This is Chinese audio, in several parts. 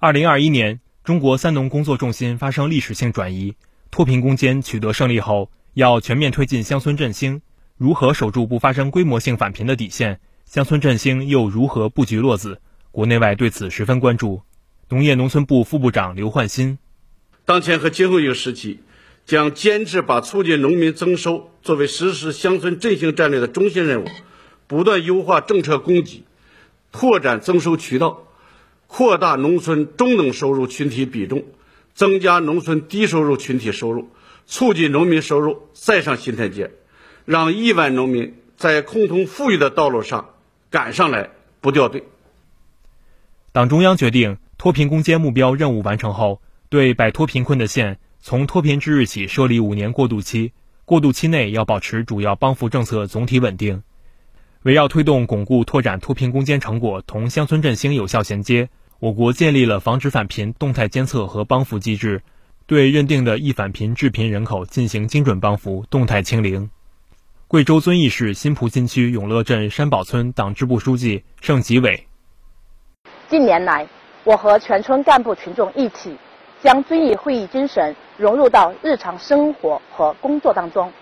二零二一年，中国三农工作重心发生历史性转移，脱贫攻坚取得胜利后，要全面推进乡村振兴。如何守住不发生规模性返贫的底线？乡村振兴又如何布局落子？国内外对此十分关注。农业农村部副部长刘焕新：当前和今后一个时期，将坚持把促进农民增收作为实施乡村振兴战略的中心任务，不断优化政策供给，拓展增收渠道。扩大农村中等收入群体比重，增加农村低收入群体收入，促进农民收入再上新台阶，让亿万农民在共同富裕的道路上赶上来，不掉队。党中央决定，脱贫攻坚目标任务完成后，对摆脱贫困的县，从脱贫之日起设立五年过渡期，过渡期内要保持主要帮扶政策总体稳定，围绕推动巩固拓展脱贫攻坚成果同乡村振兴有效衔接。我国建立了防止返贫动态监测和帮扶机制，对认定的易返贫致贫人口进行精准帮扶、动态清零。贵州遵义市新蒲新区永乐镇山堡村党支部书记盛吉伟：近年来，我和全村干部群众一起，将遵义会议精神融入到日常生活和工作当中，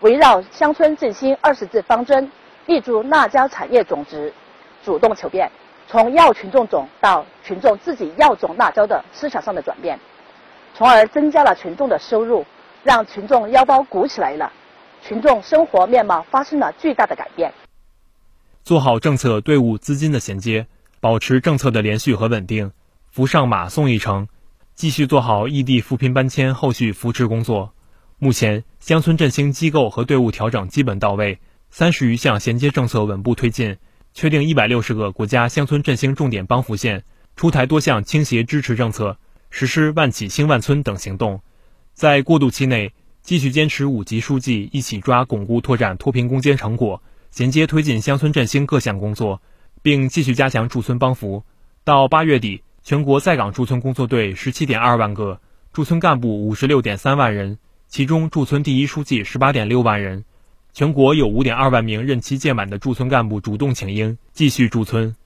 围绕乡村振兴二十字方针，立足辣椒产业种植，主动求变。从要群众种到群众自己要种辣椒的思想上的转变，从而增加了群众的收入，让群众腰包鼓起来了，群众生活面貌发生了巨大的改变。做好政策、队伍、资金的衔接，保持政策的连续和稳定，扶上马送一程，继续做好异地扶贫搬迁后续扶持工作。目前，乡村振兴机构和队伍调整基本到位，三十余项衔接政策稳步推进。确定一百六十个国家乡村振兴重点帮扶县，出台多项倾斜支持政策，实施万企兴万村等行动。在过渡期内，继续坚持五级书记一起抓巩固拓展脱贫攻坚成果，衔接推进乡村振兴各项工作，并继续加强驻村帮扶。到八月底，全国在岗驻村工作队十七点二万个，驻村干部五十六点三万人，其中驻村第一书记十八点六万人。全国有五点二万名任期届满的驻村干部主动请缨，继续驻村。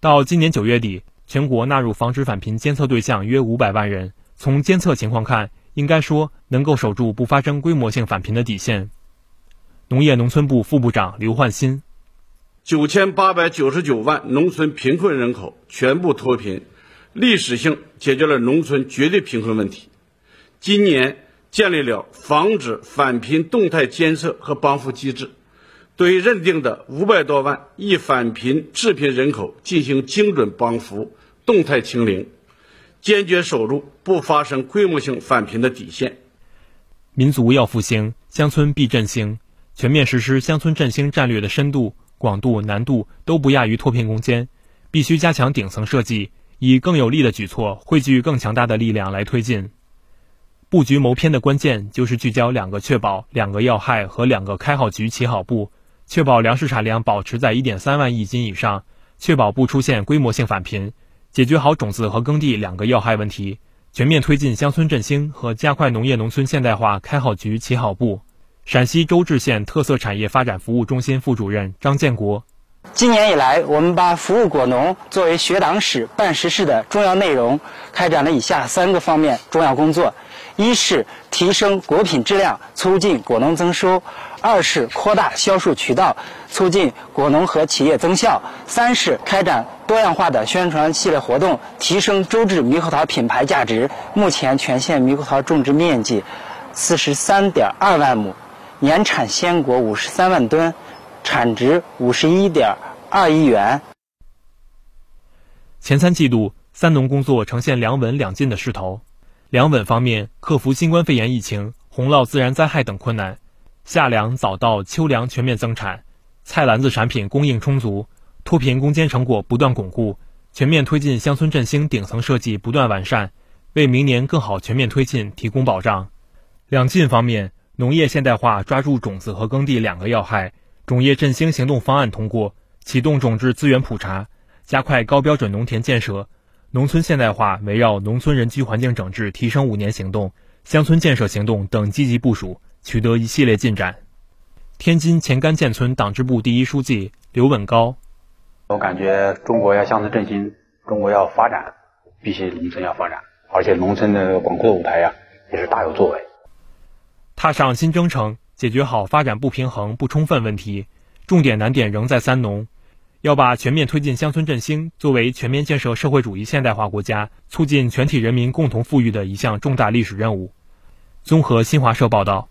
到今年九月底，全国纳入防止返贫监测对象约五百万人。从监测情况看，应该说能够守住不发生规模性返贫的底线。农业农村部副部长刘焕新：九千八百九十九万农村贫困人口全部脱贫，历史性解决了农村绝对贫困问题。今年。建立了防止返贫动态监测和帮扶机制，对认定的五百多万易返贫致贫人口进行精准帮扶、动态清零，坚决守住不发生规模性返贫的底线。民族要复兴，乡村必振兴。全面实施乡村振兴战略的深度、广度、难度都不亚于脱贫攻坚，必须加强顶层设计，以更有力的举措汇聚更强大的力量来推进。布局谋篇的关键就是聚焦两个确保、两个要害和两个开好局、起好步，确保粮食产量保持在一点三万亿斤以上，确保不出现规模性返贫，解决好种子和耕地两个要害问题，全面推进乡村振兴和加快农业农村现代化开好局、起好步。陕西周至县特色产业发展服务中心副主任张建国：今年以来，我们把服务果农作为学党史办实事的重要内容，开展了以下三个方面重要工作。一是提升果品质量，促进果农增收；二是扩大销售渠道，促进果农和企业增效；三是开展多样化的宣传系列活动，提升周至猕猴桃品牌价值。目前，全县猕猴桃种植面积四十三点二万亩，年产鲜果五十三万吨，产值五十一点二亿元。前三季度，三农工作呈现两稳两进的势头。粮稳方面，克服新冠肺炎疫情、洪涝自然灾害等困难，夏粮早稻、秋粮全面增产，菜篮子产品供应充足，脱贫攻坚成果不断巩固，全面推进乡村振兴顶层设计不断完善，为明年更好全面推进提供保障。两进方面，农业现代化抓住种子和耕地两个要害，种业振兴行动方案通过，启动种质资源普查，加快高标准农田建设。农村现代化围绕农村人居环境整治提升五年行动、乡村建设行动等积极部署，取得一系列进展。天津前干建村党支部第一书记刘稳高：我感觉中国要乡村振兴，中国要发展，必须农村要发展，而且农村的广阔舞台呀也是大有作为。踏上新征程，解决好发展不平衡不充分问题，重点难点仍在三农，要把全面推进乡村振兴作为全面建设社会主义现代化国家、促进全体人民共同富裕的一项重大历史任务。综合新华社报道。